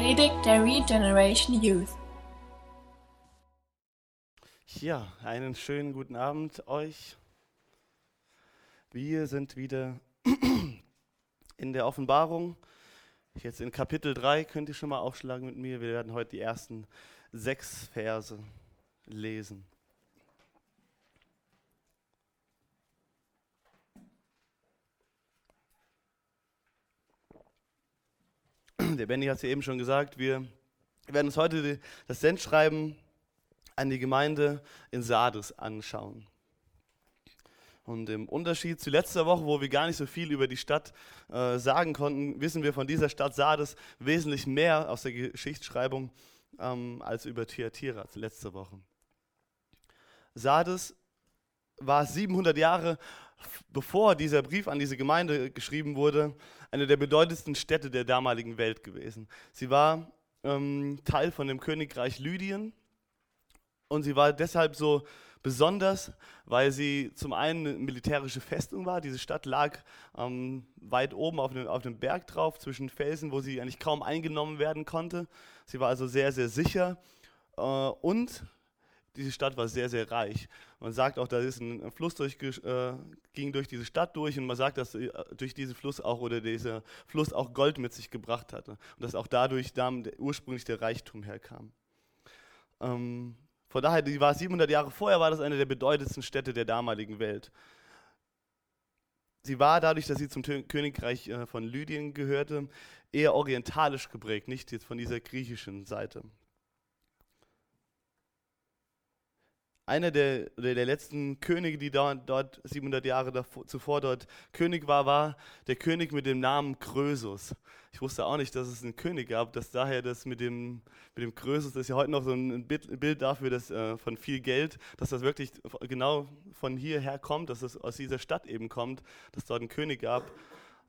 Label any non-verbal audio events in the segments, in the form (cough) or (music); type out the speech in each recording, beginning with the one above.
Predigt der Regeneration Youth. Ja, einen schönen guten Abend euch. Wir sind wieder (clears throat) in der Offenbarung. Jetzt in Kapitel 3 könnt ihr schon mal aufschlagen mit mir. Wir werden heute die ersten sechs Verse lesen. Der Benny hat es ja eben schon gesagt, wir werden uns heute das Sendschreiben an die Gemeinde in Sardes anschauen. Und im Unterschied zu letzter Woche, wo wir gar nicht so viel über die Stadt äh, sagen konnten, wissen wir von dieser Stadt Sardes wesentlich mehr aus der Geschichtsschreibung ähm, als über Thyatira letzte Woche. Sardes war 700 Jahre bevor dieser Brief an diese Gemeinde geschrieben wurde, eine der bedeutendsten Städte der damaligen Welt gewesen. Sie war ähm, Teil von dem Königreich Lydien und sie war deshalb so besonders, weil sie zum einen eine militärische Festung war. Diese Stadt lag ähm, weit oben auf einem, auf Berg drauf, zwischen Felsen, wo sie eigentlich kaum eingenommen werden konnte. Sie war also sehr, sehr sicher. Äh, und diese Stadt war sehr, sehr reich. Man sagt auch, da ist ein Fluss durch, äh, ging durch diese Stadt durch und man sagt, dass äh, durch diesen Fluss auch oder dieser Fluss auch Gold mit sich gebracht hatte und dass auch dadurch da ursprünglich der Reichtum herkam. Ähm, von daher, die war 700 Jahre vorher, war das eine der bedeutendsten Städte der damaligen Welt. Sie war dadurch, dass sie zum Königreich äh, von Lydien gehörte, eher orientalisch geprägt, nicht jetzt von dieser griechischen Seite. Einer der, der letzten Könige, die dort 700 Jahre davor, zuvor dort König war, war der König mit dem Namen Krösus. Ich wusste auch nicht, dass es einen König gab, dass daher das mit dem, mit dem Krösus, das ist ja heute noch so ein Bild dafür, dass äh, von viel Geld, dass das wirklich genau von hierher kommt, dass es aus dieser Stadt eben kommt, dass dort einen König gab.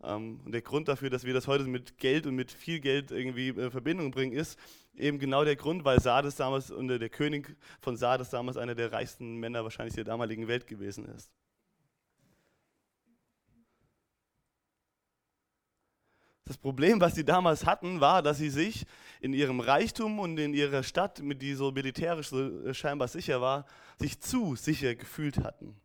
Ähm, und der Grund dafür, dass wir das heute mit Geld und mit viel Geld irgendwie in äh, Verbindung bringen, ist eben genau der Grund, weil Sardes damals, und der König von Sardes damals einer der reichsten Männer wahrscheinlich der damaligen Welt gewesen ist. Das Problem, was sie damals hatten, war, dass sie sich in ihrem Reichtum und in ihrer Stadt, mit die so militärisch so äh, scheinbar sicher war, sich zu sicher gefühlt hatten.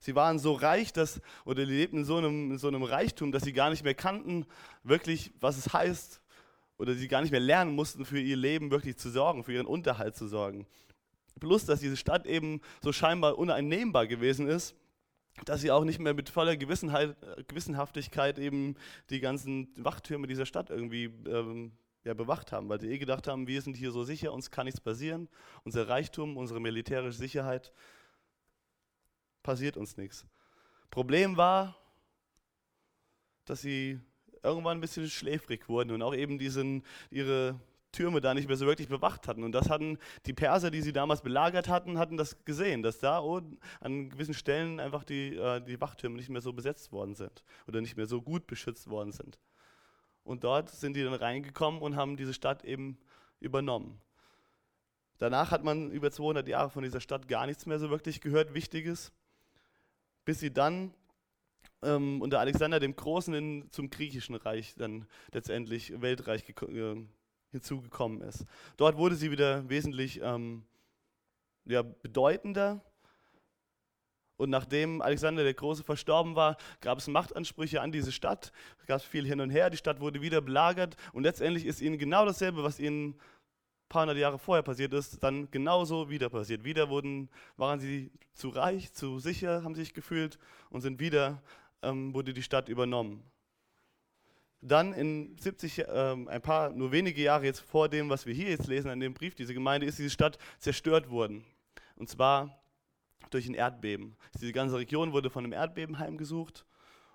Sie waren so reich, dass, oder lebten in so, einem, in so einem Reichtum, dass sie gar nicht mehr kannten, wirklich, was es heißt, oder sie gar nicht mehr lernen mussten, für ihr Leben wirklich zu sorgen, für ihren Unterhalt zu sorgen. Plus, dass diese Stadt eben so scheinbar uneinnehmbar gewesen ist, dass sie auch nicht mehr mit voller Gewissenhaftigkeit eben die ganzen Wachtürme dieser Stadt irgendwie ähm, ja, bewacht haben, weil sie eh gedacht haben, wir sind hier so sicher, uns kann nichts passieren, unser Reichtum, unsere militärische Sicherheit passiert uns nichts. Problem war, dass sie irgendwann ein bisschen schläfrig wurden und auch eben diesen, ihre Türme da nicht mehr so wirklich bewacht hatten. Und das hatten die Perser, die sie damals belagert hatten, hatten das gesehen, dass da an gewissen Stellen einfach die, äh, die Wachtürme nicht mehr so besetzt worden sind oder nicht mehr so gut beschützt worden sind. Und dort sind die dann reingekommen und haben diese Stadt eben übernommen. Danach hat man über 200 Jahre von dieser Stadt gar nichts mehr so wirklich gehört, Wichtiges bis sie dann ähm, unter Alexander dem Großen in, zum griechischen Reich dann letztendlich Weltreich äh, hinzugekommen ist. Dort wurde sie wieder wesentlich ähm, ja, bedeutender. Und nachdem Alexander der Große verstorben war, gab es Machtansprüche an diese Stadt. Es gab viel hin und her. Die Stadt wurde wieder belagert. Und letztendlich ist ihnen genau dasselbe, was ihnen paar hundert Jahre vorher passiert ist, dann genauso wieder passiert. Wieder wurden, waren sie zu reich, zu sicher, haben sich gefühlt und sind wieder, ähm, wurde die Stadt übernommen. Dann in 70, ähm, ein paar, nur wenige Jahre jetzt vor dem, was wir hier jetzt lesen an dem Brief, diese Gemeinde, ist diese Stadt zerstört worden. Und zwar durch ein Erdbeben. Diese ganze Region wurde von einem Erdbeben heimgesucht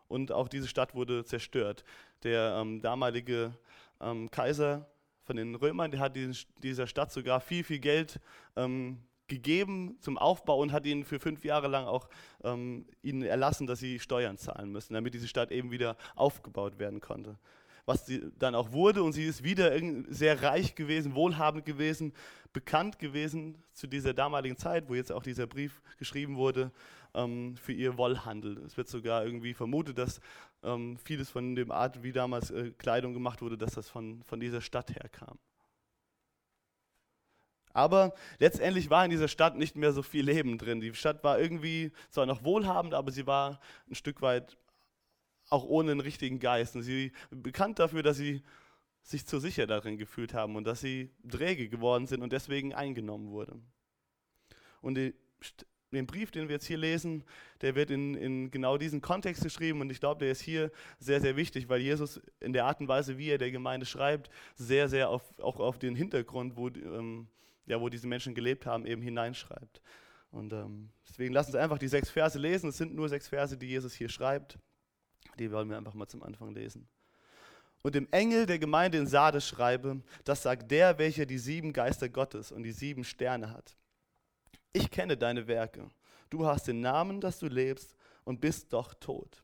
und auch diese Stadt wurde zerstört. Der ähm, damalige ähm, Kaiser von den Römern, der hat dieser Stadt sogar viel, viel Geld ähm, gegeben zum Aufbau und hat ihnen für fünf Jahre lang auch ähm, ihnen erlassen, dass sie Steuern zahlen müssen, damit diese Stadt eben wieder aufgebaut werden konnte. Was sie dann auch wurde und sie ist wieder sehr reich gewesen, wohlhabend gewesen, bekannt gewesen zu dieser damaligen Zeit, wo jetzt auch dieser Brief geschrieben wurde, ähm, für ihr Wollhandel. Es wird sogar irgendwie vermutet, dass ähm, vieles von dem Art, wie damals äh, Kleidung gemacht wurde, dass das von, von dieser Stadt herkam. Aber letztendlich war in dieser Stadt nicht mehr so viel Leben drin. Die Stadt war irgendwie zwar noch wohlhabend, aber sie war ein Stück weit auch ohne einen richtigen Geist. Und sie bekannt dafür, dass sie sich zu sicher darin gefühlt haben und dass sie träge geworden sind und deswegen eingenommen wurde. Und den Brief, den wir jetzt hier lesen, der wird in, in genau diesen Kontext geschrieben und ich glaube, der ist hier sehr, sehr wichtig, weil Jesus in der Art und Weise, wie er der Gemeinde schreibt, sehr, sehr auf, auch auf den Hintergrund, wo, ähm, ja, wo diese Menschen gelebt haben, eben hineinschreibt. Und ähm, deswegen lassen Sie einfach die sechs Verse lesen. Es sind nur sechs Verse, die Jesus hier schreibt. Die wollen wir einfach mal zum Anfang lesen. Und dem Engel der Gemeinde in Sardes schreibe, das sagt der, welcher die sieben Geister Gottes und die sieben Sterne hat. Ich kenne deine Werke. Du hast den Namen, dass du lebst und bist doch tot.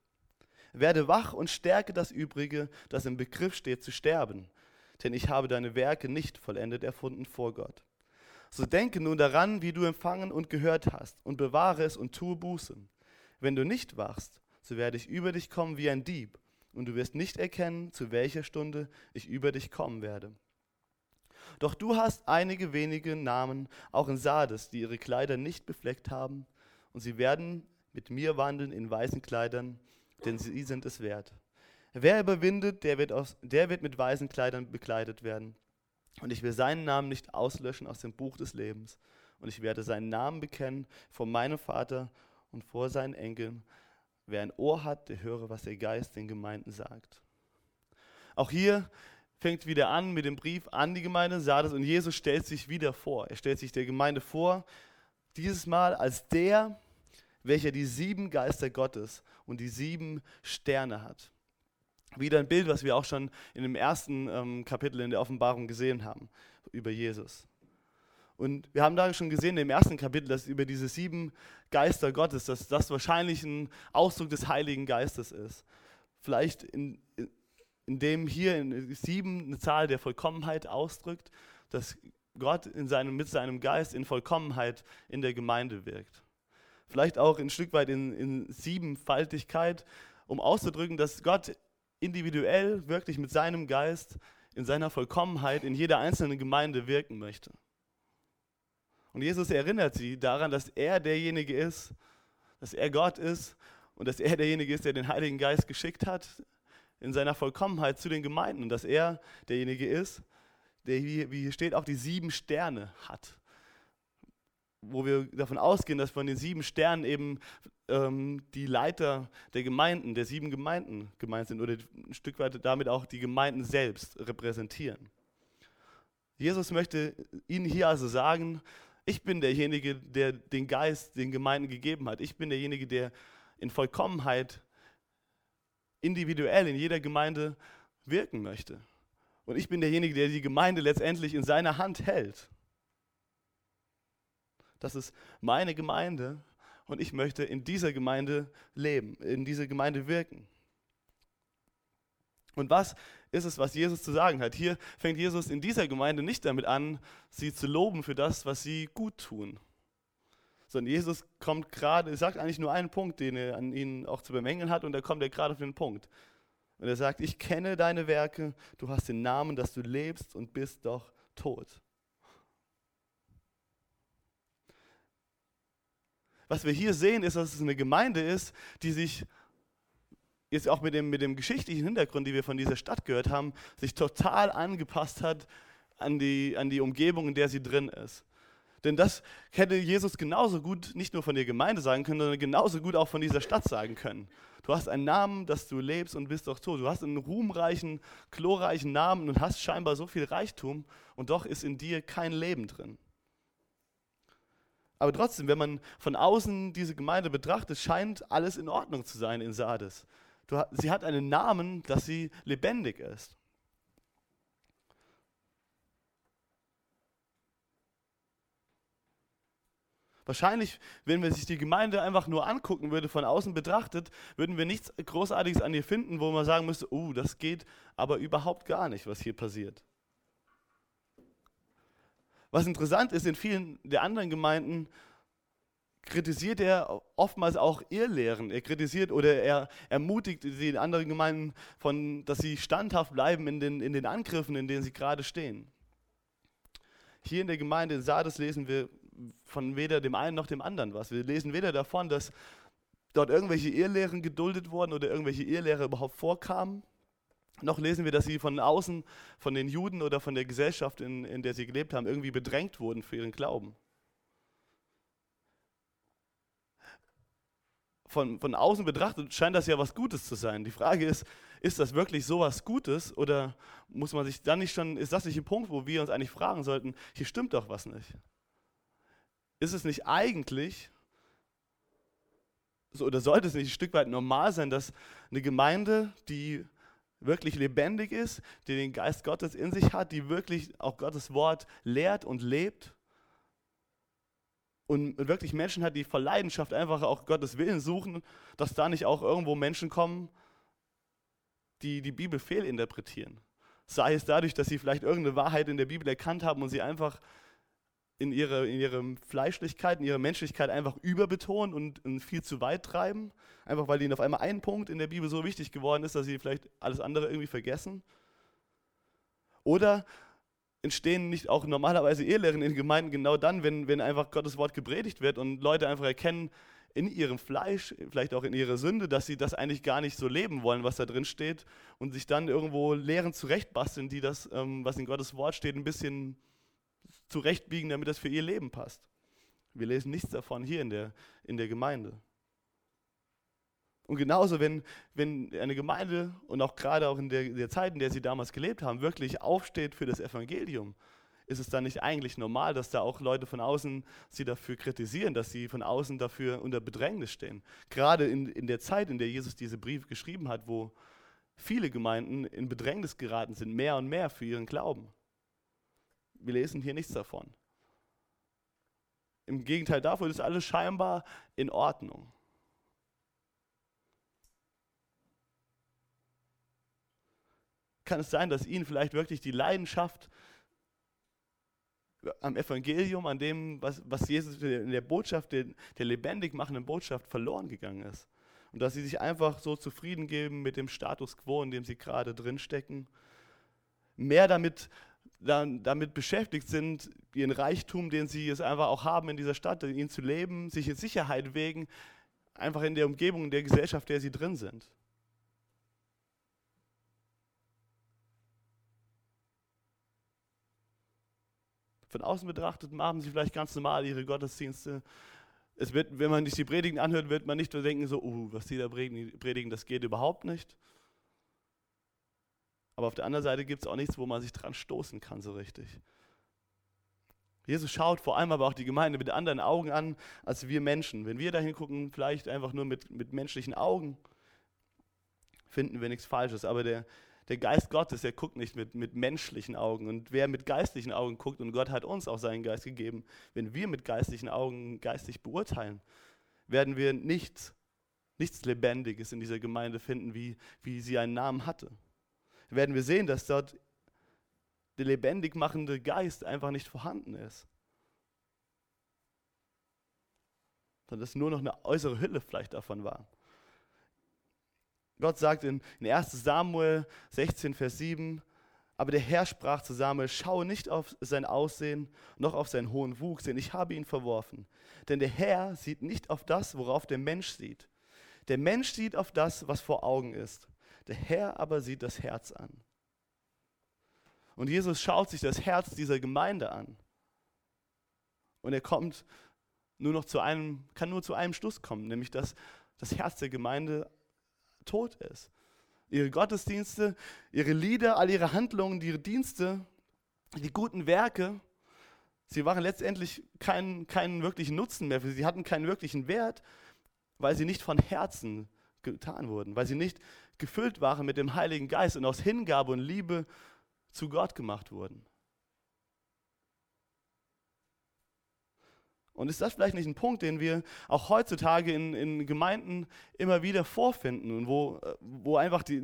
Werde wach und stärke das Übrige, das im Begriff steht zu sterben, denn ich habe deine Werke nicht vollendet erfunden vor Gott. So denke nun daran, wie du empfangen und gehört hast, und bewahre es und tue Buße. Wenn du nicht wachst, so werde ich über dich kommen wie ein Dieb und du wirst nicht erkennen, zu welcher Stunde ich über dich kommen werde. Doch du hast einige wenige Namen, auch in Sardes, die ihre Kleider nicht befleckt haben, und sie werden mit mir wandeln in weißen Kleidern, denn sie sind es wert. Wer überwindet, der wird, aus, der wird mit weißen Kleidern bekleidet werden. Und ich will seinen Namen nicht auslöschen aus dem Buch des Lebens. Und ich werde seinen Namen bekennen vor meinem Vater und vor seinen Enkeln. Wer ein Ohr hat, der höre, was der Geist den Gemeinden sagt. Auch hier fängt wieder an mit dem Brief an die Gemeinde Sardes und Jesus stellt sich wieder vor. Er stellt sich der Gemeinde vor, dieses Mal als der, welcher die sieben Geister Gottes und die sieben Sterne hat. Wieder ein Bild, was wir auch schon in dem ersten ähm, Kapitel in der Offenbarung gesehen haben über Jesus. Und wir haben da schon gesehen im ersten Kapitel, dass über diese sieben Geister Gottes, dass das wahrscheinlich ein Ausdruck des Heiligen Geistes ist. Vielleicht in, in dem hier in sieben eine Zahl der Vollkommenheit ausdrückt, dass Gott in seinem, mit seinem Geist in Vollkommenheit in der Gemeinde wirkt. Vielleicht auch ein Stück weit in, in Siebenfaltigkeit, um auszudrücken, dass Gott individuell wirklich mit seinem Geist in seiner Vollkommenheit in jeder einzelnen Gemeinde wirken möchte. Und Jesus erinnert sie daran, dass er derjenige ist, dass er Gott ist und dass er derjenige ist, der den Heiligen Geist geschickt hat in seiner Vollkommenheit zu den Gemeinden und dass er derjenige ist, der, wie hier steht, auch die sieben Sterne hat. Wo wir davon ausgehen, dass von den sieben Sternen eben ähm, die Leiter der Gemeinden, der sieben Gemeinden gemeint sind oder ein Stück weit damit auch die Gemeinden selbst repräsentieren. Jesus möchte ihnen hier also sagen, ich bin derjenige, der den Geist den Gemeinden gegeben hat. Ich bin derjenige, der in Vollkommenheit individuell in jeder Gemeinde wirken möchte. Und ich bin derjenige, der die Gemeinde letztendlich in seiner Hand hält. Das ist meine Gemeinde und ich möchte in dieser Gemeinde leben, in dieser Gemeinde wirken. Und was ist es, was Jesus zu sagen hat? Hier fängt Jesus in dieser Gemeinde nicht damit an, sie zu loben für das, was sie gut tun. Sondern Jesus kommt gerade, er sagt eigentlich nur einen Punkt, den er an ihnen auch zu bemängeln hat, und da kommt er gerade auf den Punkt. Und er sagt, ich kenne deine Werke, du hast den Namen, dass du lebst und bist doch tot. Was wir hier sehen, ist, dass es eine Gemeinde ist, die sich jetzt auch mit dem, mit dem geschichtlichen Hintergrund, die wir von dieser Stadt gehört haben, sich total angepasst hat an die, an die Umgebung, in der sie drin ist. Denn das hätte Jesus genauso gut nicht nur von der Gemeinde sagen können, sondern genauso gut auch von dieser Stadt sagen können. Du hast einen Namen, dass du lebst und bist doch tot. Du hast einen ruhmreichen, glorreichen Namen und hast scheinbar so viel Reichtum und doch ist in dir kein Leben drin. Aber trotzdem, wenn man von außen diese Gemeinde betrachtet, scheint alles in Ordnung zu sein in Sardes. Sie hat einen Namen, dass sie lebendig ist. Wahrscheinlich, wenn wir sich die Gemeinde einfach nur angucken würde, von außen betrachtet, würden wir nichts Großartiges an ihr finden, wo man sagen müsste, oh, das geht aber überhaupt gar nicht, was hier passiert. Was interessant ist, in vielen der anderen Gemeinden kritisiert er oftmals auch Irrlehren. Er kritisiert oder er ermutigt die anderen Gemeinden, von, dass sie standhaft bleiben in den, in den Angriffen, in denen sie gerade stehen. Hier in der Gemeinde in Sardes lesen wir von weder dem einen noch dem anderen was. Wir lesen weder davon, dass dort irgendwelche Irrlehren geduldet wurden oder irgendwelche Irrlehrer überhaupt vorkamen, noch lesen wir, dass sie von außen, von den Juden oder von der Gesellschaft, in, in der sie gelebt haben, irgendwie bedrängt wurden für ihren Glauben. Von, von außen betrachtet scheint das ja was Gutes zu sein. Die Frage ist, ist das wirklich so was Gutes oder muss man sich dann nicht schon, ist das nicht ein Punkt, wo wir uns eigentlich fragen sollten, hier stimmt doch was nicht? Ist es nicht eigentlich so, oder sollte es nicht ein Stück weit normal sein, dass eine Gemeinde, die wirklich lebendig ist, die den Geist Gottes in sich hat, die wirklich auch Gottes Wort lehrt und lebt und wirklich Menschen hat, die vor Leidenschaft einfach auch Gottes Willen suchen, dass da nicht auch irgendwo Menschen kommen, die die Bibel fehlinterpretieren. Sei es dadurch, dass sie vielleicht irgendeine Wahrheit in der Bibel erkannt haben und sie einfach in, ihre, in ihrer Fleischlichkeit, in ihrer Menschlichkeit einfach überbetonen und, und, viel zu weit treiben. Einfach weil ihnen auf einmal ein Punkt in der Bibel so wichtig geworden ist, dass sie vielleicht alles andere irgendwie vergessen. Oder entstehen nicht auch normalerweise Ehelehren in Gemeinden genau dann, wenn, wenn einfach Gottes Wort gepredigt wird und Leute einfach erkennen, in ihrem Fleisch, vielleicht auch in ihrer Sünde, dass sie das eigentlich gar nicht so leben wollen, was da drin steht, und sich dann irgendwo Lehren zurechtbasteln, die das, ähm, was in Gottes Wort steht, ein bisschen zurechtbiegen, damit das für ihr Leben passt. Wir lesen nichts davon hier in der, in der Gemeinde. Und genauso, wenn, wenn eine Gemeinde und auch gerade auch in der, der Zeit, in der sie damals gelebt haben, wirklich aufsteht für das Evangelium, ist es dann nicht eigentlich normal, dass da auch Leute von außen sie dafür kritisieren, dass sie von außen dafür unter Bedrängnis stehen? Gerade in, in der Zeit, in der Jesus diese Brief geschrieben hat, wo viele Gemeinden in Bedrängnis geraten sind, mehr und mehr für ihren Glauben. Wir lesen hier nichts davon. Im Gegenteil davon ist alles scheinbar in Ordnung. Kann es sein, dass ihnen vielleicht wirklich die Leidenschaft am Evangelium, an dem, was, was Jesus in der Botschaft, der, der lebendig machenden Botschaft verloren gegangen ist? Und dass sie sich einfach so zufrieden geben mit dem Status quo, in dem sie gerade drinstecken, mehr damit dann damit beschäftigt sind, ihren Reichtum, den sie jetzt einfach auch haben in dieser Stadt, ihn zu leben, sich in Sicherheit wägen, einfach in der Umgebung, in der Gesellschaft, in der sie drin sind. Von außen betrachtet machen sie vielleicht ganz normal ihre Gottesdienste. Es wird, wenn man sich die Predigen anhört, wird man nicht nur denken, so, uh, was die da predigen, das geht überhaupt nicht. Aber auf der anderen Seite gibt es auch nichts, wo man sich dran stoßen kann so richtig. Jesus schaut vor allem aber auch die Gemeinde mit anderen Augen an als wir Menschen. Wenn wir da hingucken, vielleicht einfach nur mit, mit menschlichen Augen, finden wir nichts Falsches. Aber der, der Geist Gottes, der guckt nicht mit, mit menschlichen Augen. Und wer mit geistlichen Augen guckt, und Gott hat uns auch seinen Geist gegeben, wenn wir mit geistlichen Augen geistig beurteilen, werden wir nichts, nichts Lebendiges in dieser Gemeinde finden, wie, wie sie einen Namen hatte werden wir sehen, dass dort der lebendig machende Geist einfach nicht vorhanden ist. Sondern dass nur noch eine äußere Hülle vielleicht davon war. Gott sagt in, in 1 Samuel 16, Vers 7, aber der Herr sprach zu Samuel, schaue nicht auf sein Aussehen, noch auf seinen hohen Wuchs, denn ich habe ihn verworfen. Denn der Herr sieht nicht auf das, worauf der Mensch sieht. Der Mensch sieht auf das, was vor Augen ist. Der Herr aber sieht das Herz an. Und Jesus schaut sich das Herz dieser Gemeinde an. Und er kommt nur noch zu einem, kann nur zu einem Schluss kommen, nämlich dass das Herz der Gemeinde tot ist. Ihre Gottesdienste, ihre Lieder, all ihre Handlungen, ihre Dienste, die guten Werke, sie waren letztendlich keinen, keinen wirklichen Nutzen mehr für sie, sie hatten keinen wirklichen Wert, weil sie nicht von Herzen getan wurden, weil sie nicht gefüllt waren mit dem Heiligen Geist und aus Hingabe und Liebe zu Gott gemacht wurden. Und ist das vielleicht nicht ein Punkt, den wir auch heutzutage in, in Gemeinden immer wieder vorfinden und wo, wo einfach die,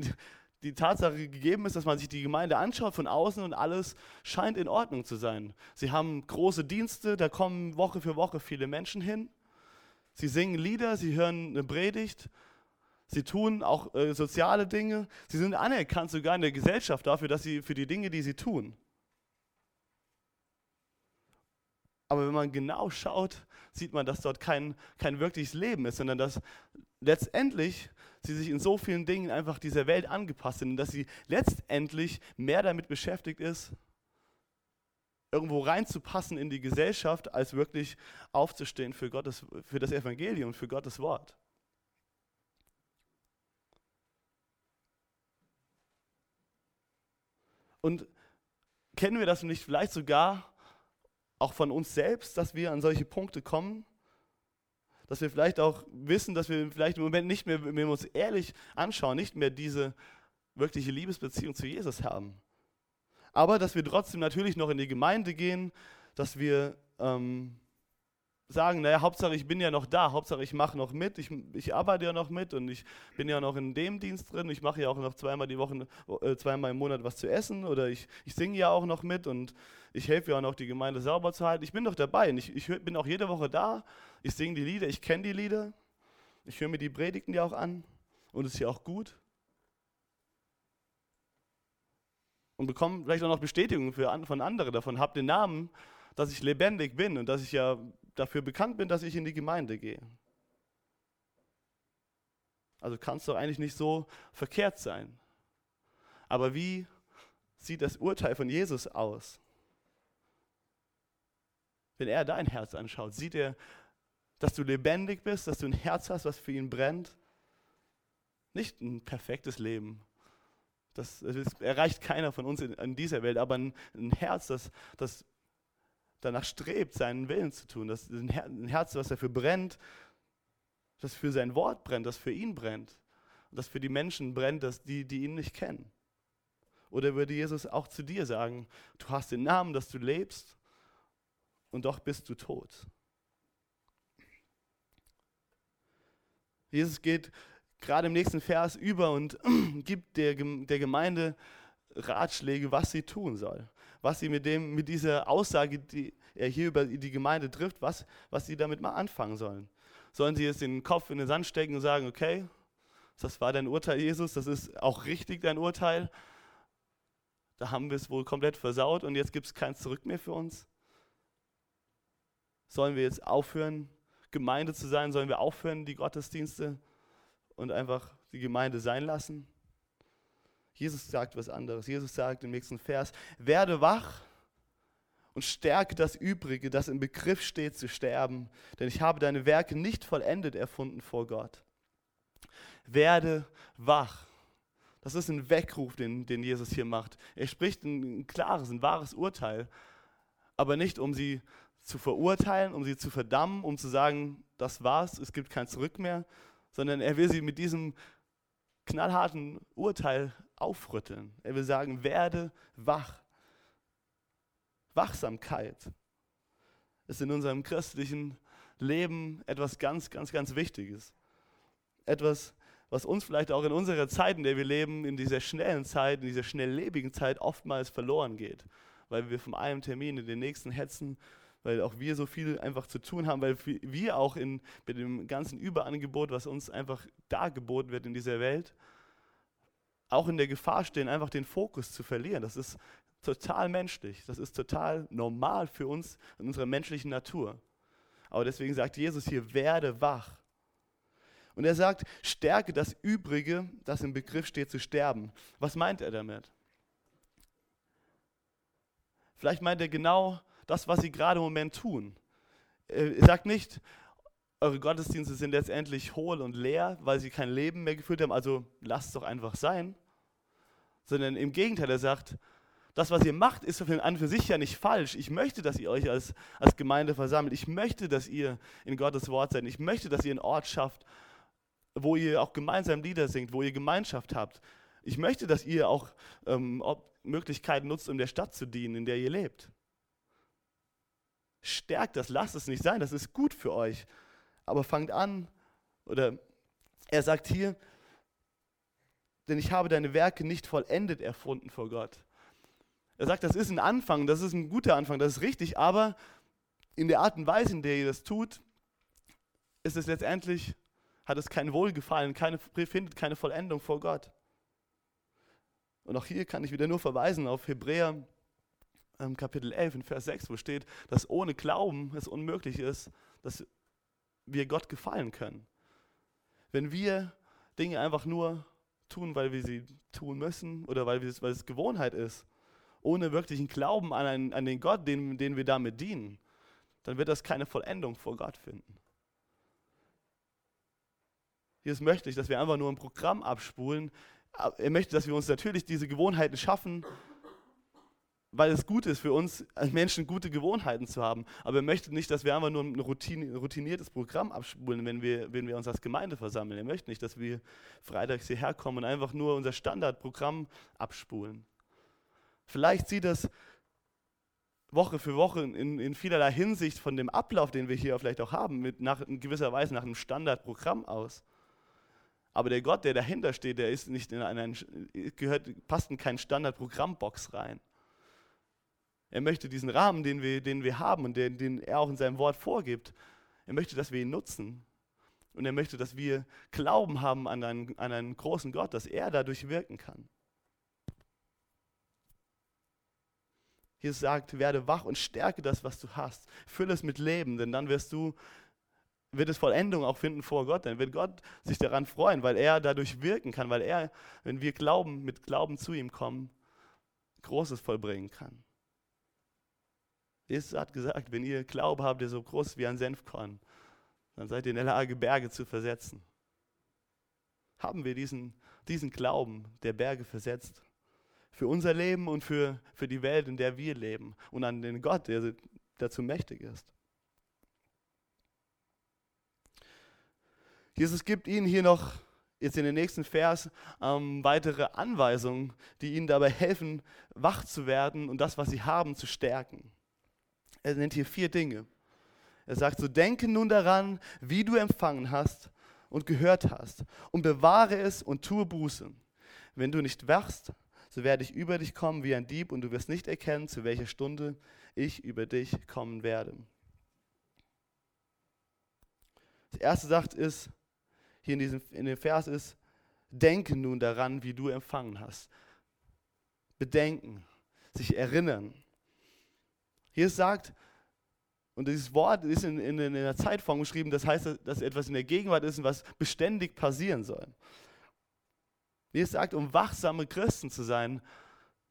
die Tatsache gegeben ist, dass man sich die Gemeinde anschaut von außen und alles scheint in Ordnung zu sein. Sie haben große Dienste, da kommen Woche für Woche viele Menschen hin. Sie singen Lieder, sie hören eine Predigt, sie tun auch äh, soziale Dinge. Sie sind anerkannt sogar in der Gesellschaft dafür, dass sie für die Dinge, die sie tun. Aber wenn man genau schaut, sieht man, dass dort kein, kein wirkliches Leben ist, sondern dass letztendlich sie sich in so vielen Dingen einfach dieser Welt angepasst sind und dass sie letztendlich mehr damit beschäftigt ist, irgendwo reinzupassen in die Gesellschaft, als wirklich aufzustehen für, Gottes, für das Evangelium, für Gottes Wort. Und kennen wir das nicht vielleicht sogar auch von uns selbst, dass wir an solche Punkte kommen? Dass wir vielleicht auch wissen, dass wir vielleicht im Moment nicht mehr, wenn wir uns ehrlich anschauen, nicht mehr diese wirkliche Liebesbeziehung zu Jesus haben. Aber dass wir trotzdem natürlich noch in die Gemeinde gehen, dass wir ähm, sagen, naja, Hauptsache ich bin ja noch da, Hauptsache ich mache noch mit, ich, ich arbeite ja noch mit und ich bin ja noch in dem Dienst drin, ich mache ja auch noch zweimal die Woche, äh, zweimal im Monat was zu essen oder ich, ich singe ja auch noch mit und ich helfe ja auch noch die Gemeinde sauber zu halten. Ich bin doch dabei und ich, ich bin auch jede Woche da, ich singe die Lieder, ich kenne die Lieder, ich höre mir die Predigten ja auch an und es ist ja auch gut. Und bekomme vielleicht auch noch Bestätigung für, von anderen davon, habe den Namen, dass ich lebendig bin und dass ich ja dafür bekannt bin, dass ich in die Gemeinde gehe. Also kann es doch eigentlich nicht so verkehrt sein. Aber wie sieht das Urteil von Jesus aus? Wenn er dein Herz anschaut, sieht er, dass du lebendig bist, dass du ein Herz hast, was für ihn brennt? Nicht ein perfektes Leben. Das, das erreicht keiner von uns in, in dieser Welt, aber ein, ein Herz, das, das danach strebt, seinen Willen zu tun. Das ist ein Herz, was dafür brennt, das für sein Wort brennt, das für ihn brennt. Das für die Menschen brennt, dass die, die ihn nicht kennen. Oder würde Jesus auch zu dir sagen, du hast den Namen, dass du lebst und doch bist du tot. Jesus geht gerade im nächsten Vers über und (clears throat) gibt der, der Gemeinde Ratschläge, was sie tun soll was sie mit, dem, mit dieser Aussage, die er hier über die Gemeinde trifft, was, was sie damit mal anfangen sollen. Sollen sie jetzt den Kopf in den Sand stecken und sagen, okay, das war dein Urteil, Jesus, das ist auch richtig dein Urteil. Da haben wir es wohl komplett versaut und jetzt gibt es kein Zurück mehr für uns. Sollen wir jetzt aufhören, Gemeinde zu sein? Sollen wir aufhören, die Gottesdienste und einfach die Gemeinde sein lassen? Jesus sagt was anderes. Jesus sagt im nächsten Vers, werde wach und stärke das Übrige, das im Begriff steht zu sterben, denn ich habe deine Werke nicht vollendet erfunden vor Gott. Werde wach. Das ist ein Weckruf, den, den Jesus hier macht. Er spricht ein, klares, ein wahres Urteil, aber nicht um sie zu verurteilen, um sie zu verdammen, um zu sagen, das war's, es gibt kein Zurück mehr, sondern er will sie mit diesem knallharten Urteil aufrütteln. Er will sagen, werde wach. Wachsamkeit ist in unserem christlichen Leben etwas ganz, ganz, ganz Wichtiges. Etwas, was uns vielleicht auch in unserer Zeit, in der wir leben, in dieser schnellen Zeit, in dieser schnelllebigen Zeit oftmals verloren geht. Weil wir von einem Termin in den nächsten hetzen, weil auch wir so viel einfach zu tun haben, weil wir auch in, mit dem ganzen Überangebot, was uns einfach dargeboten wird in dieser Welt, auch in der Gefahr stehen, einfach den Fokus zu verlieren. Das ist total menschlich. Das ist total normal für uns in unserer menschlichen Natur. Aber deswegen sagt Jesus hier, werde wach. Und er sagt, stärke das Übrige, das im Begriff steht zu sterben. Was meint er damit? Vielleicht meint er genau das, was sie gerade im Moment tun. Er sagt nicht, eure Gottesdienste sind letztendlich hohl und leer, weil sie kein Leben mehr geführt haben, also lasst es doch einfach sein. Sondern im Gegenteil, er sagt, das, was ihr macht, ist an für sich ja nicht falsch. Ich möchte, dass ihr euch als, als Gemeinde versammelt. Ich möchte, dass ihr in Gottes Wort seid. Ich möchte, dass ihr einen Ort schafft, wo ihr auch gemeinsam Lieder singt, wo ihr Gemeinschaft habt. Ich möchte, dass ihr auch ähm, Möglichkeiten nutzt, um der Stadt zu dienen, in der ihr lebt. Stärkt das, lasst es nicht sein, das ist gut für euch aber fangt an, oder er sagt hier, denn ich habe deine Werke nicht vollendet erfunden vor Gott. Er sagt, das ist ein Anfang, das ist ein guter Anfang, das ist richtig, aber in der Art und Weise, in der ihr das tut, ist es letztendlich, hat es kein Wohlgefallen, keine, findet keine Vollendung vor Gott. Und auch hier kann ich wieder nur verweisen auf Hebräer ähm, Kapitel 11 in Vers 6, wo steht, dass ohne Glauben es unmöglich ist, dass wir Gott gefallen können. Wenn wir Dinge einfach nur tun, weil wir sie tun müssen oder weil, weil es Gewohnheit ist, ohne wirklichen Glauben an, einen, an den Gott, den, den wir damit dienen, dann wird das keine Vollendung vor Gott finden. Jesus möchte ich, dass wir einfach nur ein Programm abspulen. Er möchte, dass wir uns natürlich diese Gewohnheiten schaffen, weil es gut ist für uns als Menschen, gute Gewohnheiten zu haben. Aber er möchte nicht, dass wir einfach nur ein routiniertes Programm abspulen, wenn wir, wenn wir uns als Gemeinde versammeln. Er möchte nicht, dass wir freitags hierher kommen und einfach nur unser Standardprogramm abspulen. Vielleicht sieht das Woche für Woche in, in vielerlei Hinsicht von dem Ablauf, den wir hier vielleicht auch haben, mit nach, in gewisser Weise nach einem Standardprogramm aus. Aber der Gott, der dahinter steht, der ist nicht in einen, gehört, passt in keinen Standardprogrammbox rein. Er möchte diesen Rahmen, den wir, den wir haben und den, den er auch in seinem Wort vorgibt, er möchte, dass wir ihn nutzen. Und er möchte, dass wir Glauben haben an einen, an einen großen Gott, dass er dadurch wirken kann. Jesus sagt, werde wach und stärke das, was du hast. Fülle es mit Leben, denn dann wirst du, wird es Vollendung auch finden vor Gott. Dann wird Gott sich daran freuen, weil er dadurch wirken kann, weil er, wenn wir glauben, mit Glauben zu ihm kommen, Großes vollbringen kann. Jesus hat gesagt, wenn ihr Glaube habt, der so groß wie ein Senfkorn, dann seid ihr in der Lage, Berge zu versetzen. Haben wir diesen, diesen Glauben, der Berge versetzt? Für unser Leben und für, für die Welt, in der wir leben. Und an den Gott, der dazu mächtig ist. Jesus gibt ihnen hier noch jetzt in den nächsten Vers ähm, weitere Anweisungen, die ihnen dabei helfen, wach zu werden und das, was sie haben, zu stärken. Er nennt hier vier Dinge. Er sagt so, denke nun daran, wie du empfangen hast und gehört hast und bewahre es und tue Buße. Wenn du nicht wachst, so werde ich über dich kommen wie ein Dieb und du wirst nicht erkennen, zu welcher Stunde ich über dich kommen werde. Das erste sagt ist, hier in, diesem, in dem Vers ist, denke nun daran, wie du empfangen hast. Bedenken, sich erinnern. Hier sagt, und dieses Wort ist in, in, in der Zeitform geschrieben, das heißt, dass etwas in der Gegenwart ist, was beständig passieren soll. Es sagt, um wachsame Christen zu sein,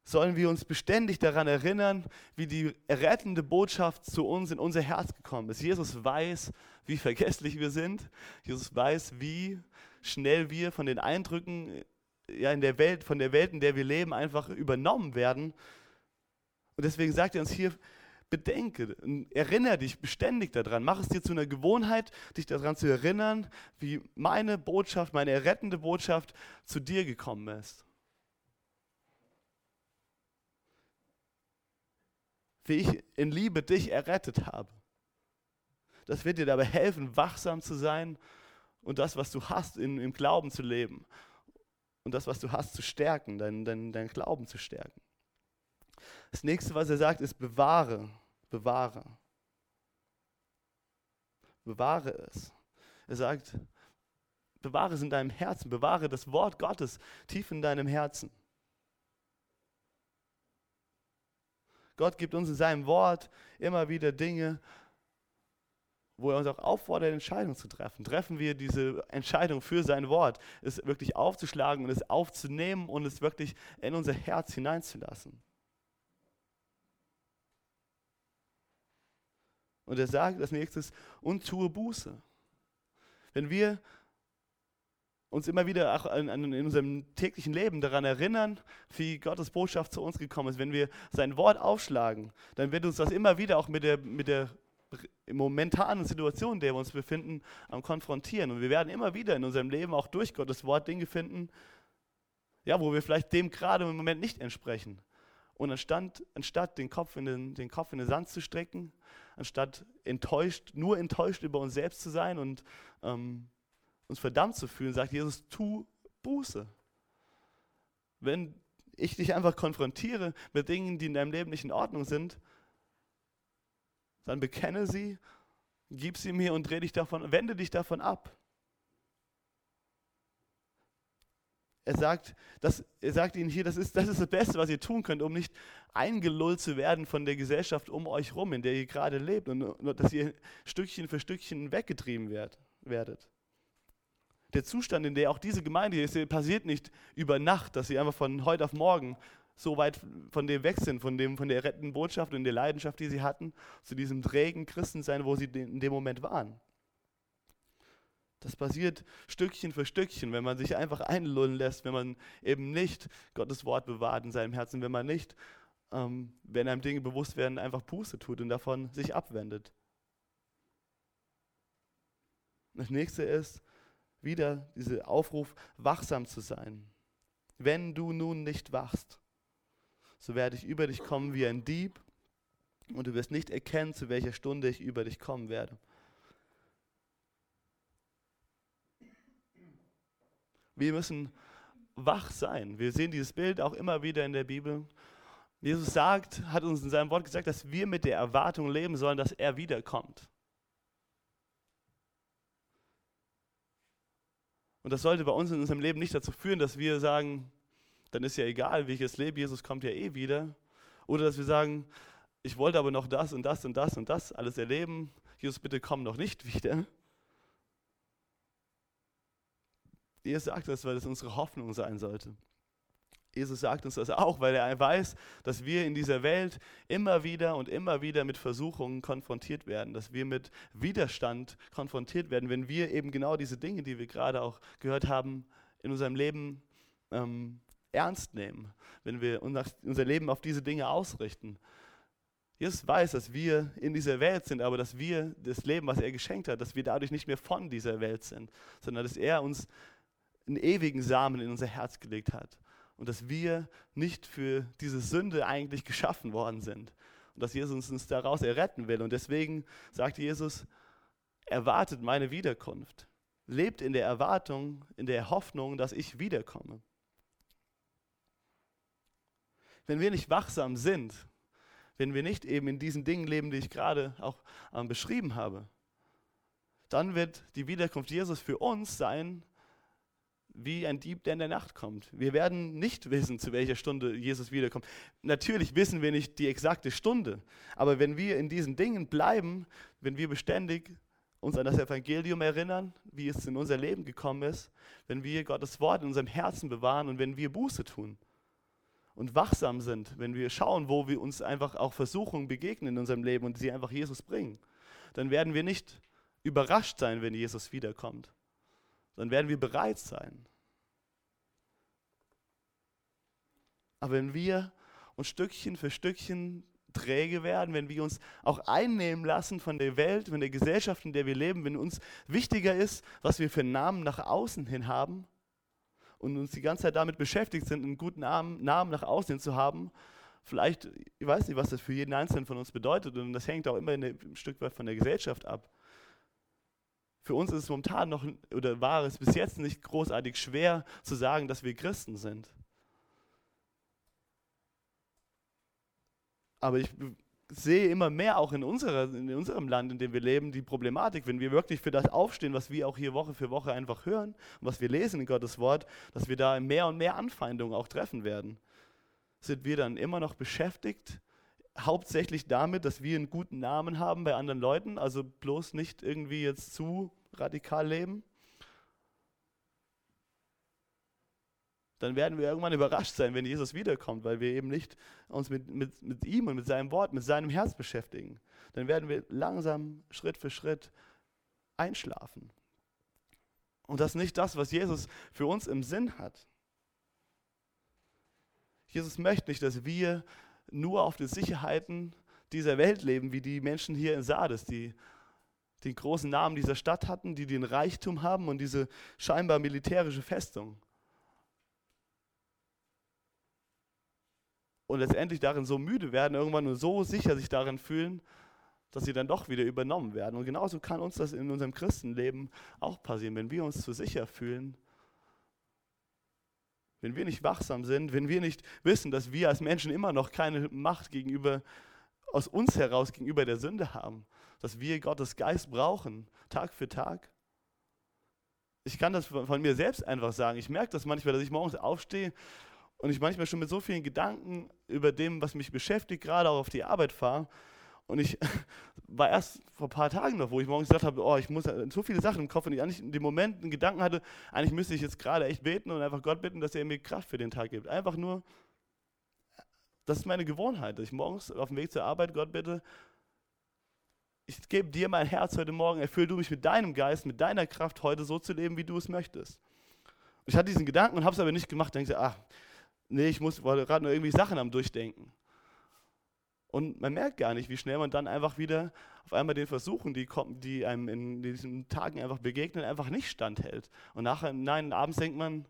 sollen wir uns beständig daran erinnern, wie die errettende Botschaft zu uns in unser Herz gekommen ist. Jesus weiß, wie vergesslich wir sind. Jesus weiß, wie schnell wir von den Eindrücken ja, in der Welt, von der Welt, in der wir leben, einfach übernommen werden. Und deswegen sagt er uns hier, bedenke, erinnere dich beständig daran, mach es dir zu einer Gewohnheit, dich daran zu erinnern, wie meine Botschaft, meine errettende Botschaft zu dir gekommen ist. Wie ich in Liebe dich errettet habe. Das wird dir dabei helfen, wachsam zu sein und das, was du hast, in, im Glauben zu leben. Und das, was du hast, zu stärken, deinen dein, dein Glauben zu stärken. Das nächste, was er sagt, ist bewahre bewahre. Bewahre es. Er sagt, bewahre es in deinem Herzen, bewahre das Wort Gottes tief in deinem Herzen. Gott gibt uns in seinem Wort immer wieder Dinge, wo er uns auch auffordert, Entscheidungen zu treffen. Treffen wir diese Entscheidung für sein Wort, es wirklich aufzuschlagen und es aufzunehmen und es wirklich in unser Herz hineinzulassen. Und er sagt als nächstes, und tue Buße. Wenn wir uns immer wieder auch in, in unserem täglichen Leben daran erinnern, wie Gottes Botschaft zu uns gekommen ist, wenn wir sein Wort aufschlagen, dann wird uns das immer wieder auch mit der, mit der momentanen Situation, in der wir uns befinden, am konfrontieren. Und wir werden immer wieder in unserem Leben auch durch Gottes Wort Dinge finden, ja, wo wir vielleicht dem gerade im Moment nicht entsprechen. Und anstatt, anstatt den, Kopf in den, den Kopf in den Sand zu strecken, anstatt enttäuscht, nur enttäuscht über uns selbst zu sein und ähm, uns verdammt zu fühlen, sagt Jesus, tu Buße. Wenn ich dich einfach konfrontiere mit Dingen, die in deinem Leben nicht in Ordnung sind, dann bekenne sie Gib sie mir und dreh dich davon, wende dich davon ab. Er sagt, das, er sagt ihnen hier, das ist, das ist das Beste, was ihr tun könnt, um nicht eingelullt zu werden von der Gesellschaft um euch rum, in der ihr gerade lebt und, und dass ihr Stückchen für Stückchen weggetrieben werd, werdet. Der Zustand, in der auch diese Gemeinde ist, passiert nicht über Nacht, dass sie einfach von heute auf morgen so weit von dem weg sind, von, dem, von der rettenden Botschaft und der Leidenschaft, die sie hatten, zu diesem trägen Christensein, wo sie in dem Moment waren. Das passiert Stückchen für Stückchen, wenn man sich einfach einlullen lässt, wenn man eben nicht Gottes Wort bewahrt in seinem Herzen, wenn man nicht, ähm, wenn einem Dinge bewusst werden, einfach Puste tut und davon sich abwendet. Das nächste ist wieder dieser Aufruf, wachsam zu sein. Wenn du nun nicht wachst, so werde ich über dich kommen wie ein Dieb und du wirst nicht erkennen, zu welcher Stunde ich über dich kommen werde. Wir müssen wach sein. Wir sehen dieses Bild auch immer wieder in der Bibel. Jesus sagt, hat uns in seinem Wort gesagt, dass wir mit der Erwartung leben sollen, dass er wiederkommt. Und das sollte bei uns in unserem Leben nicht dazu führen, dass wir sagen, dann ist ja egal, wie ich es lebe, Jesus kommt ja eh wieder. Oder dass wir sagen, ich wollte aber noch das und das und das und das alles erleben. Jesus, bitte komm noch nicht wieder. Jesus sagt das, weil das unsere Hoffnung sein sollte. Jesus sagt uns das auch, weil er weiß, dass wir in dieser Welt immer wieder und immer wieder mit Versuchungen konfrontiert werden, dass wir mit Widerstand konfrontiert werden, wenn wir eben genau diese Dinge, die wir gerade auch gehört haben, in unserem Leben ähm, ernst nehmen, wenn wir unser Leben auf diese Dinge ausrichten. Jesus weiß, dass wir in dieser Welt sind, aber dass wir das Leben, was er geschenkt hat, dass wir dadurch nicht mehr von dieser Welt sind, sondern dass er uns einen ewigen Samen in unser Herz gelegt hat und dass wir nicht für diese Sünde eigentlich geschaffen worden sind und dass Jesus uns daraus erretten will. Und deswegen sagt Jesus, erwartet meine Wiederkunft. Lebt in der Erwartung, in der Hoffnung, dass ich wiederkomme. Wenn wir nicht wachsam sind, wenn wir nicht eben in diesen Dingen leben, die ich gerade auch ähm, beschrieben habe, dann wird die Wiederkunft Jesus für uns sein, wie ein Dieb, der in der Nacht kommt. Wir werden nicht wissen, zu welcher Stunde Jesus wiederkommt. Natürlich wissen wir nicht die exakte Stunde, aber wenn wir in diesen Dingen bleiben, wenn wir beständig uns an das Evangelium erinnern, wie es in unser Leben gekommen ist, wenn wir Gottes Wort in unserem Herzen bewahren und wenn wir Buße tun und wachsam sind, wenn wir schauen, wo wir uns einfach auch Versuchungen begegnen in unserem Leben und sie einfach Jesus bringen, dann werden wir nicht überrascht sein, wenn Jesus wiederkommt dann werden wir bereit sein. Aber wenn wir uns Stückchen für Stückchen träge werden, wenn wir uns auch einnehmen lassen von der Welt, von der Gesellschaft, in der wir leben, wenn uns wichtiger ist, was wir für einen Namen nach außen hin haben und uns die ganze Zeit damit beschäftigt sind, einen guten Namen, nach außen hin zu haben, vielleicht, ich weiß nicht, was das für jeden Einzelnen von uns bedeutet und das hängt auch immer ein Stück weit von der Gesellschaft ab. Für uns ist es momentan noch, oder war es bis jetzt nicht großartig schwer zu sagen, dass wir Christen sind. Aber ich sehe immer mehr auch in, unserer, in unserem Land, in dem wir leben, die Problematik, wenn wir wirklich für das aufstehen, was wir auch hier Woche für Woche einfach hören und was wir lesen in Gottes Wort, dass wir da mehr und mehr Anfeindungen auch treffen werden. Sind wir dann immer noch beschäftigt, hauptsächlich damit, dass wir einen guten Namen haben bei anderen Leuten, also bloß nicht irgendwie jetzt zu radikal leben. Dann werden wir irgendwann überrascht sein, wenn Jesus wiederkommt, weil wir eben nicht uns mit, mit, mit ihm und mit seinem Wort, mit seinem Herz beschäftigen. Dann werden wir langsam, Schritt für Schritt einschlafen. Und das ist nicht das, was Jesus für uns im Sinn hat. Jesus möchte nicht, dass wir nur auf den Sicherheiten dieser Welt leben, wie die Menschen hier in Sardes, die den großen Namen dieser Stadt hatten, die den Reichtum haben und diese scheinbar militärische Festung. Und letztendlich darin so müde werden, irgendwann nur so sicher sich darin fühlen, dass sie dann doch wieder übernommen werden. Und genauso kann uns das in unserem Christenleben auch passieren, wenn wir uns zu sicher fühlen, wenn wir nicht wachsam sind, wenn wir nicht wissen, dass wir als Menschen immer noch keine Macht gegenüber aus uns heraus gegenüber der Sünde haben, dass wir Gottes Geist brauchen, Tag für Tag. Ich kann das von mir selbst einfach sagen. Ich merke das manchmal, dass ich morgens aufstehe und ich manchmal schon mit so vielen Gedanken über dem, was mich beschäftigt, gerade auch auf die Arbeit fahre. Und ich war erst vor ein paar Tagen noch, wo ich morgens gesagt habe, oh, ich muss so viele Sachen im Kopf und ich eigentlich in dem Moment einen Gedanken hatte, eigentlich müsste ich jetzt gerade echt beten und einfach Gott bitten, dass er mir Kraft für den Tag gibt. Einfach nur, das ist meine Gewohnheit, dass ich morgens auf dem Weg zur Arbeit Gott bitte, ich gebe dir mein Herz heute Morgen, erfüll du mich mit deinem Geist, mit deiner Kraft heute so zu leben, wie du es möchtest. Ich hatte diesen Gedanken und habe es aber nicht gemacht. Denke ach, nee, ich muss gerade nur irgendwie Sachen am Durchdenken. Und man merkt gar nicht, wie schnell man dann einfach wieder auf einmal den Versuchen, die, die einem in diesen Tagen einfach begegnen, einfach nicht standhält. Und nachher, nein, abends denkt man,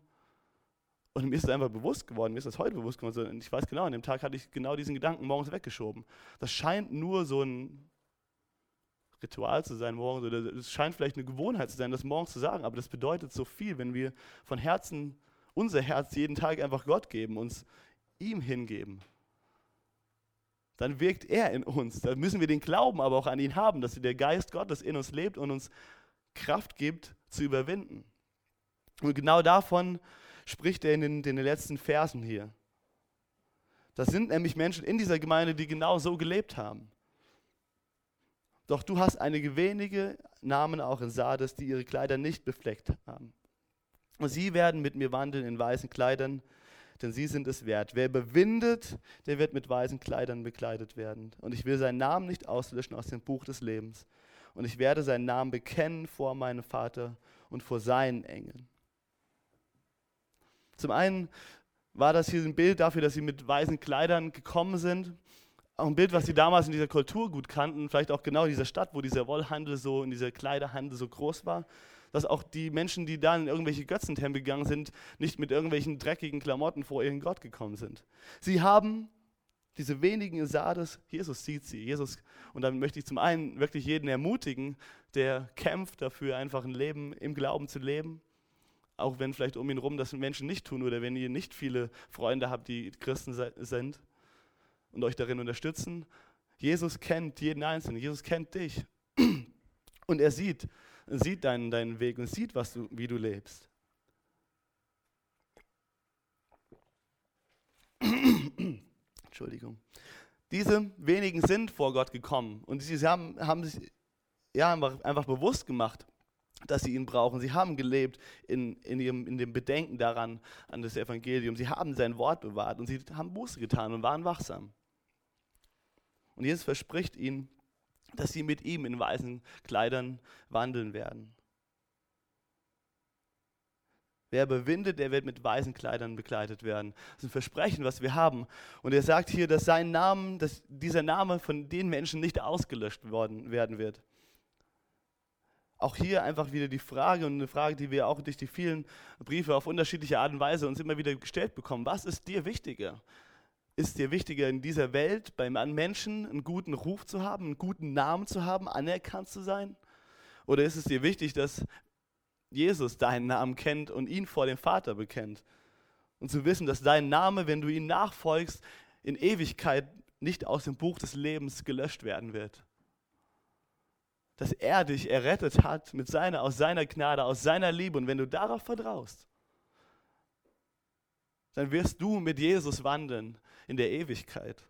und mir ist es einfach bewusst geworden, mir ist das heute bewusst geworden. Und ich weiß genau, an dem Tag hatte ich genau diesen Gedanken morgens weggeschoben. Das scheint nur so ein Ritual zu sein morgens, oder es scheint vielleicht eine Gewohnheit zu sein, das morgens zu sagen, aber das bedeutet so viel, wenn wir von Herzen unser Herz jeden Tag einfach Gott geben, uns ihm hingeben. Dann wirkt er in uns. Da müssen wir den Glauben aber auch an ihn haben, dass der Geist Gottes in uns lebt und uns Kraft gibt, zu überwinden. Und genau davon spricht er in den, in den letzten Versen hier. Das sind nämlich Menschen in dieser Gemeinde, die genau so gelebt haben. Doch du hast einige wenige Namen auch in Sardes, die ihre Kleider nicht befleckt haben. Und sie werden mit mir wandeln in weißen Kleidern, denn sie sind es wert. Wer überwindet, der wird mit weißen Kleidern bekleidet werden. Und ich will seinen Namen nicht auslöschen aus dem Buch des Lebens. Und ich werde seinen Namen bekennen vor meinem Vater und vor seinen Engeln. Zum einen war das hier ein Bild dafür, dass sie mit weißen Kleidern gekommen sind. Auch ein Bild, was sie damals in dieser Kultur gut kannten, vielleicht auch genau in dieser Stadt, wo dieser Wollhandel so, in dieser Kleiderhandel so groß war, dass auch die Menschen, die da in irgendwelche Götzentempel gegangen sind, nicht mit irgendwelchen dreckigen Klamotten vor ihren Gott gekommen sind. Sie haben diese wenigen in Sardes, Jesus sieht sie, Jesus, und dann möchte ich zum einen wirklich jeden ermutigen, der kämpft dafür, einfach ein Leben im Glauben zu leben, auch wenn vielleicht um ihn herum das Menschen nicht tun oder wenn ihr nicht viele Freunde habt, die Christen sind und euch darin unterstützen. Jesus kennt jeden Einzelnen, Jesus kennt dich und er sieht, sieht deinen, deinen Weg und sieht, was du, wie du lebst. (clears throat) Entschuldigung. Diese wenigen sind vor Gott gekommen und sie haben, haben sich ja, einfach, einfach bewusst gemacht, dass sie ihn brauchen. Sie haben gelebt in, in, ihrem, in dem Bedenken daran, an das Evangelium. Sie haben sein Wort bewahrt und sie haben Buße getan und waren wachsam. Und Jesus verspricht ihnen, dass sie mit ihm in weißen Kleidern wandeln werden. Wer überwindet, der wird mit weißen Kleidern bekleidet werden. Das ist ein Versprechen, was wir haben. Und er sagt hier, dass sein Name, dass dieser Name von den Menschen nicht ausgelöscht worden, werden wird auch hier einfach wieder die Frage und eine Frage, die wir auch durch die vielen Briefe auf unterschiedliche Art und Weise uns immer wieder gestellt bekommen. Was ist dir wichtiger? Ist dir wichtiger in dieser Welt beim Menschen einen guten Ruf zu haben, einen guten Namen zu haben, anerkannt zu sein? Oder ist es dir wichtig, dass Jesus deinen Namen kennt und ihn vor dem Vater bekennt? Und zu wissen, dass dein Name, wenn du ihm nachfolgst, in Ewigkeit nicht aus dem Buch des Lebens gelöscht werden wird dass er dich errettet hat mit seiner, aus seiner Gnade, aus seiner Liebe. Und wenn du darauf vertraust, dann wirst du mit Jesus wandeln in der Ewigkeit.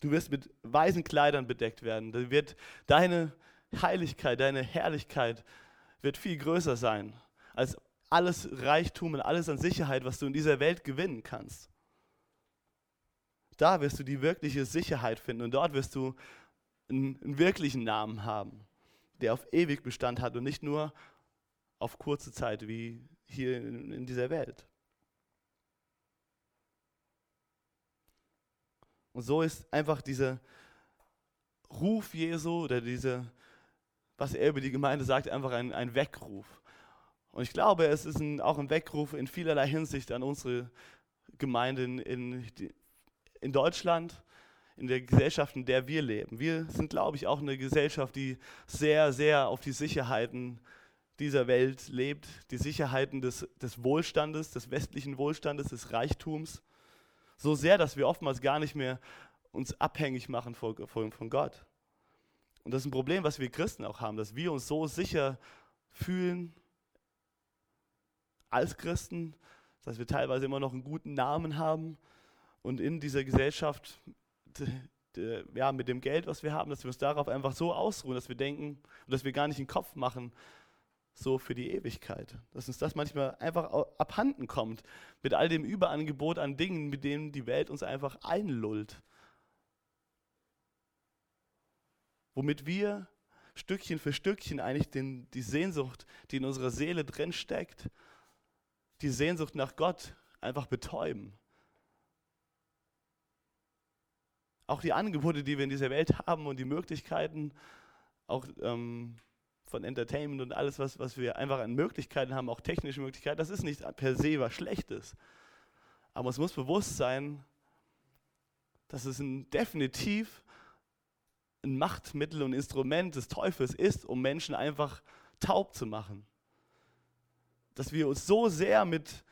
Du wirst mit weißen Kleidern bedeckt werden. Dann wird deine Heiligkeit, deine Herrlichkeit wird viel größer sein als alles Reichtum und alles an Sicherheit, was du in dieser Welt gewinnen kannst. Da wirst du die wirkliche Sicherheit finden und dort wirst du einen, einen wirklichen Namen haben, der auf ewig Bestand hat und nicht nur auf kurze Zeit wie hier in, in dieser Welt. Und so ist einfach dieser Ruf Jesu oder diese, was er über die Gemeinde sagt, einfach ein, ein Weckruf. Und ich glaube, es ist ein, auch ein Weckruf in vielerlei Hinsicht an unsere Gemeinden in, in Deutschland, in der Gesellschaft, in der wir leben. Wir sind, glaube ich, auch eine Gesellschaft, die sehr, sehr auf die Sicherheiten dieser Welt lebt, die Sicherheiten des, des Wohlstandes, des westlichen Wohlstandes, des Reichtums. So sehr, dass wir oftmals gar nicht mehr uns abhängig machen von, Gott. Und das ist ein Problem, was wir Christen auch haben, dass wir uns so sicher fühlen als Christen, dass wir teilweise immer noch einen guten Namen haben und in dieser Gesellschaft ja, mit dem Geld, was wir haben, dass wir uns darauf einfach so ausruhen, dass wir denken und dass wir gar nicht den Kopf machen, so für die Ewigkeit. Dass uns das manchmal einfach abhanden kommt mit all dem Überangebot an Dingen, mit denen die Welt uns einfach einlullt. Womit wir Stückchen für Stückchen eigentlich den, die Sehnsucht, die in unserer Seele drin steckt, die Sehnsucht nach Gott einfach betäuben. Auch die Angebote, die wir in dieser Welt haben und die Möglichkeiten, auch ähm, von Entertainment und alles, was, was wir einfach an Möglichkeiten haben, auch technische Möglichkeiten, das ist nicht per se was Schlechtes. Aber es muss bewusst sein, dass es ein, definitiv ein Machtmittel und Instrument des Teufels ist, um Menschen einfach taub zu machen. Dass wir uns so sehr mit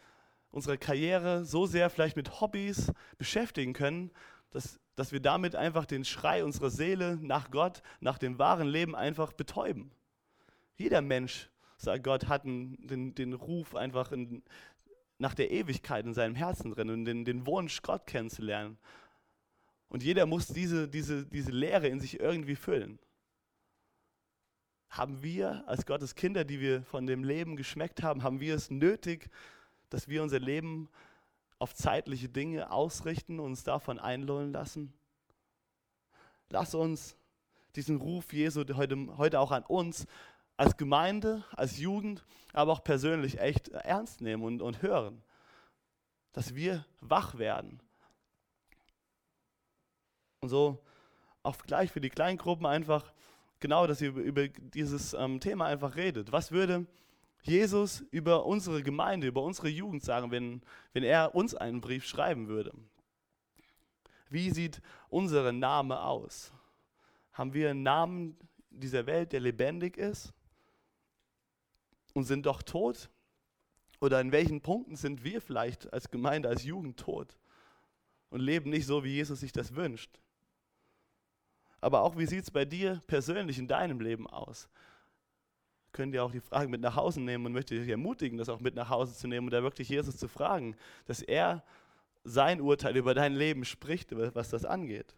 unserer Karriere, so sehr vielleicht mit Hobbys beschäftigen können, dass, dass wir damit einfach den Schrei unserer Seele nach Gott, nach dem wahren Leben einfach betäuben. Jeder Mensch, sagt Gott, hat den, den Ruf einfach in, nach der Ewigkeit in seinem Herzen drin und den, den Wunsch, Gott kennenzulernen. Und jeder muss diese, diese, diese Lehre in sich irgendwie füllen. Haben wir als Gottes Kinder, die wir von dem Leben geschmeckt haben, haben wir es nötig, dass wir unser Leben auf zeitliche Dinge ausrichten und uns davon einlullen lassen? Lass uns diesen Ruf Jesu heute, heute auch an uns als Gemeinde, als Jugend, aber auch persönlich echt ernst nehmen und, und hören. Dass wir wach werden und so auch gleich für die Kleingruppen einfach genau, dass ihr über, dieses ähm, Thema einfach redet. Was würde Jesus über unsere Gemeinde, über unsere Jugend sagen, wenn, wenn er uns einen Brief schreiben würde? Wie sieht unser Name aus? Haben wir einen Namen dieser Welt, der lebendig ist und sind doch tot? Oder in welchen Punkten sind wir vielleicht als Gemeinde, als Jugend tot und leben nicht so, wie Jesus sich das wünscht? aber auch wie sieht es bei dir persönlich in deinem Leben aus? Könnt ihr auch die Fragen mit nach Hause nehmen und möchte dich ermutigen, das auch mit nach Hause zu nehmen und da wirklich Jesus zu fragen, dass er sein Urteil über dein Leben spricht, was das angeht.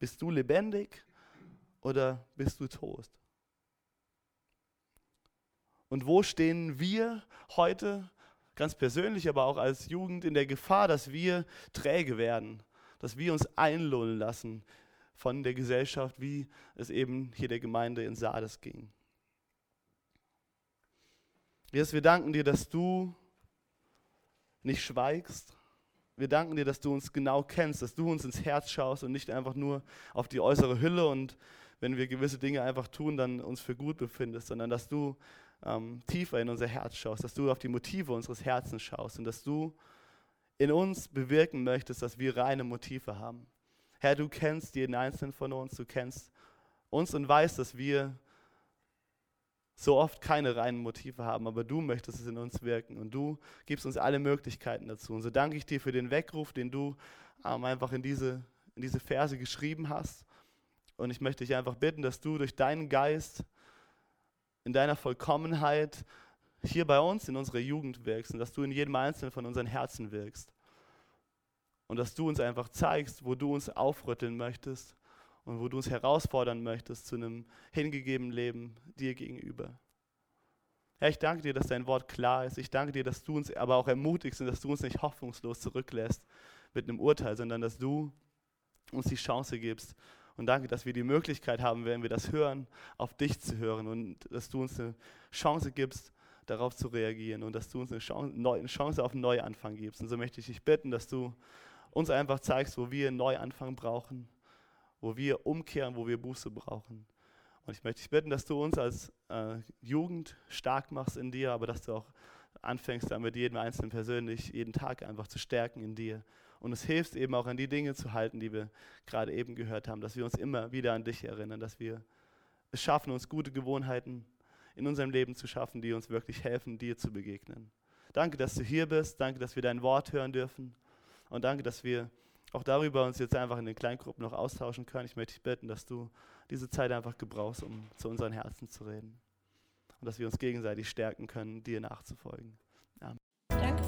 Bist du lebendig oder bist du tot? Und wo stehen wir heute, ganz persönlich, aber auch als Jugend, in der Gefahr, dass wir träge werden, dass wir uns einlullen lassen von der Gesellschaft, wie es eben hier der Gemeinde in Sardes ging. Jesus, wir danken dir, dass du nicht schweigst. Wir danken dir, dass du uns genau kennst, dass du uns ins Herz schaust und nicht einfach nur auf die äußere Hülle und wenn wir gewisse Dinge einfach tun, dann uns für gut befindest, sondern dass du ähm, tiefer in unser Herz schaust, dass du auf die Motive unseres Herzens schaust und dass du in uns bewirken möchtest, dass wir reine Motive haben. Herr, du kennst jeden einzelnen von uns, du kennst uns und weißt, dass wir so oft keine reinen Motive haben, aber du möchtest es in uns wirken und du gibst uns alle Möglichkeiten dazu. Und so danke ich dir für den Weckruf, den du ähm, einfach in diese, in diese Verse geschrieben hast. Und ich möchte dich einfach bitten, dass du durch deinen Geist in deiner Vollkommenheit hier bei uns in unserer Jugend wirkst und dass du in jedem Einzelnen von unseren Herzen wirkst. Und dass du uns einfach zeigst, wo du uns aufrütteln möchtest und wo du uns herausfordern möchtest zu einem hingegebenen Leben dir gegenüber. Herr, ich danke dir, dass dein Wort klar ist. Ich danke dir, dass du uns aber auch ermutigst und dass du uns nicht hoffnungslos zurücklässt mit einem Urteil, sondern dass du uns die Chance gibst. Und danke, dass wir die Möglichkeit haben, wenn wir das hören, auf dich zu hören und dass du uns eine Chance gibst, darauf zu reagieren und dass du uns eine Chance, auf einen Neuanfang gibst. Und so möchte ich dich bitten, dass du uns einfach zeigst, wo wir einen Neuanfang brauchen, wo wir umkehren, wo wir Buße brauchen. Und ich möchte dich bitten, dass du uns als äh, Jugend stark machst in dir, aber dass du auch anfängst, damit jeden Einzelnen persönlich jeden Tag einfach zu stärken in dir. Und es hilft eben auch an die Dinge zu halten, die wir gerade eben gehört haben, dass wir uns immer wieder an dich erinnern, dass wir es schaffen, uns gute Gewohnheiten in unserem Leben zu schaffen, die uns wirklich helfen, dir zu begegnen. Danke, dass du hier bist. Danke, dass wir dein Wort hören dürfen. Und danke, dass wir auch darüber uns jetzt einfach in den Kleingruppen noch austauschen können. Ich möchte dich bitten, dass du diese Zeit einfach gebrauchst, um zu unseren Herzen zu reden. Und dass wir uns gegenseitig stärken können, dir nachzufolgen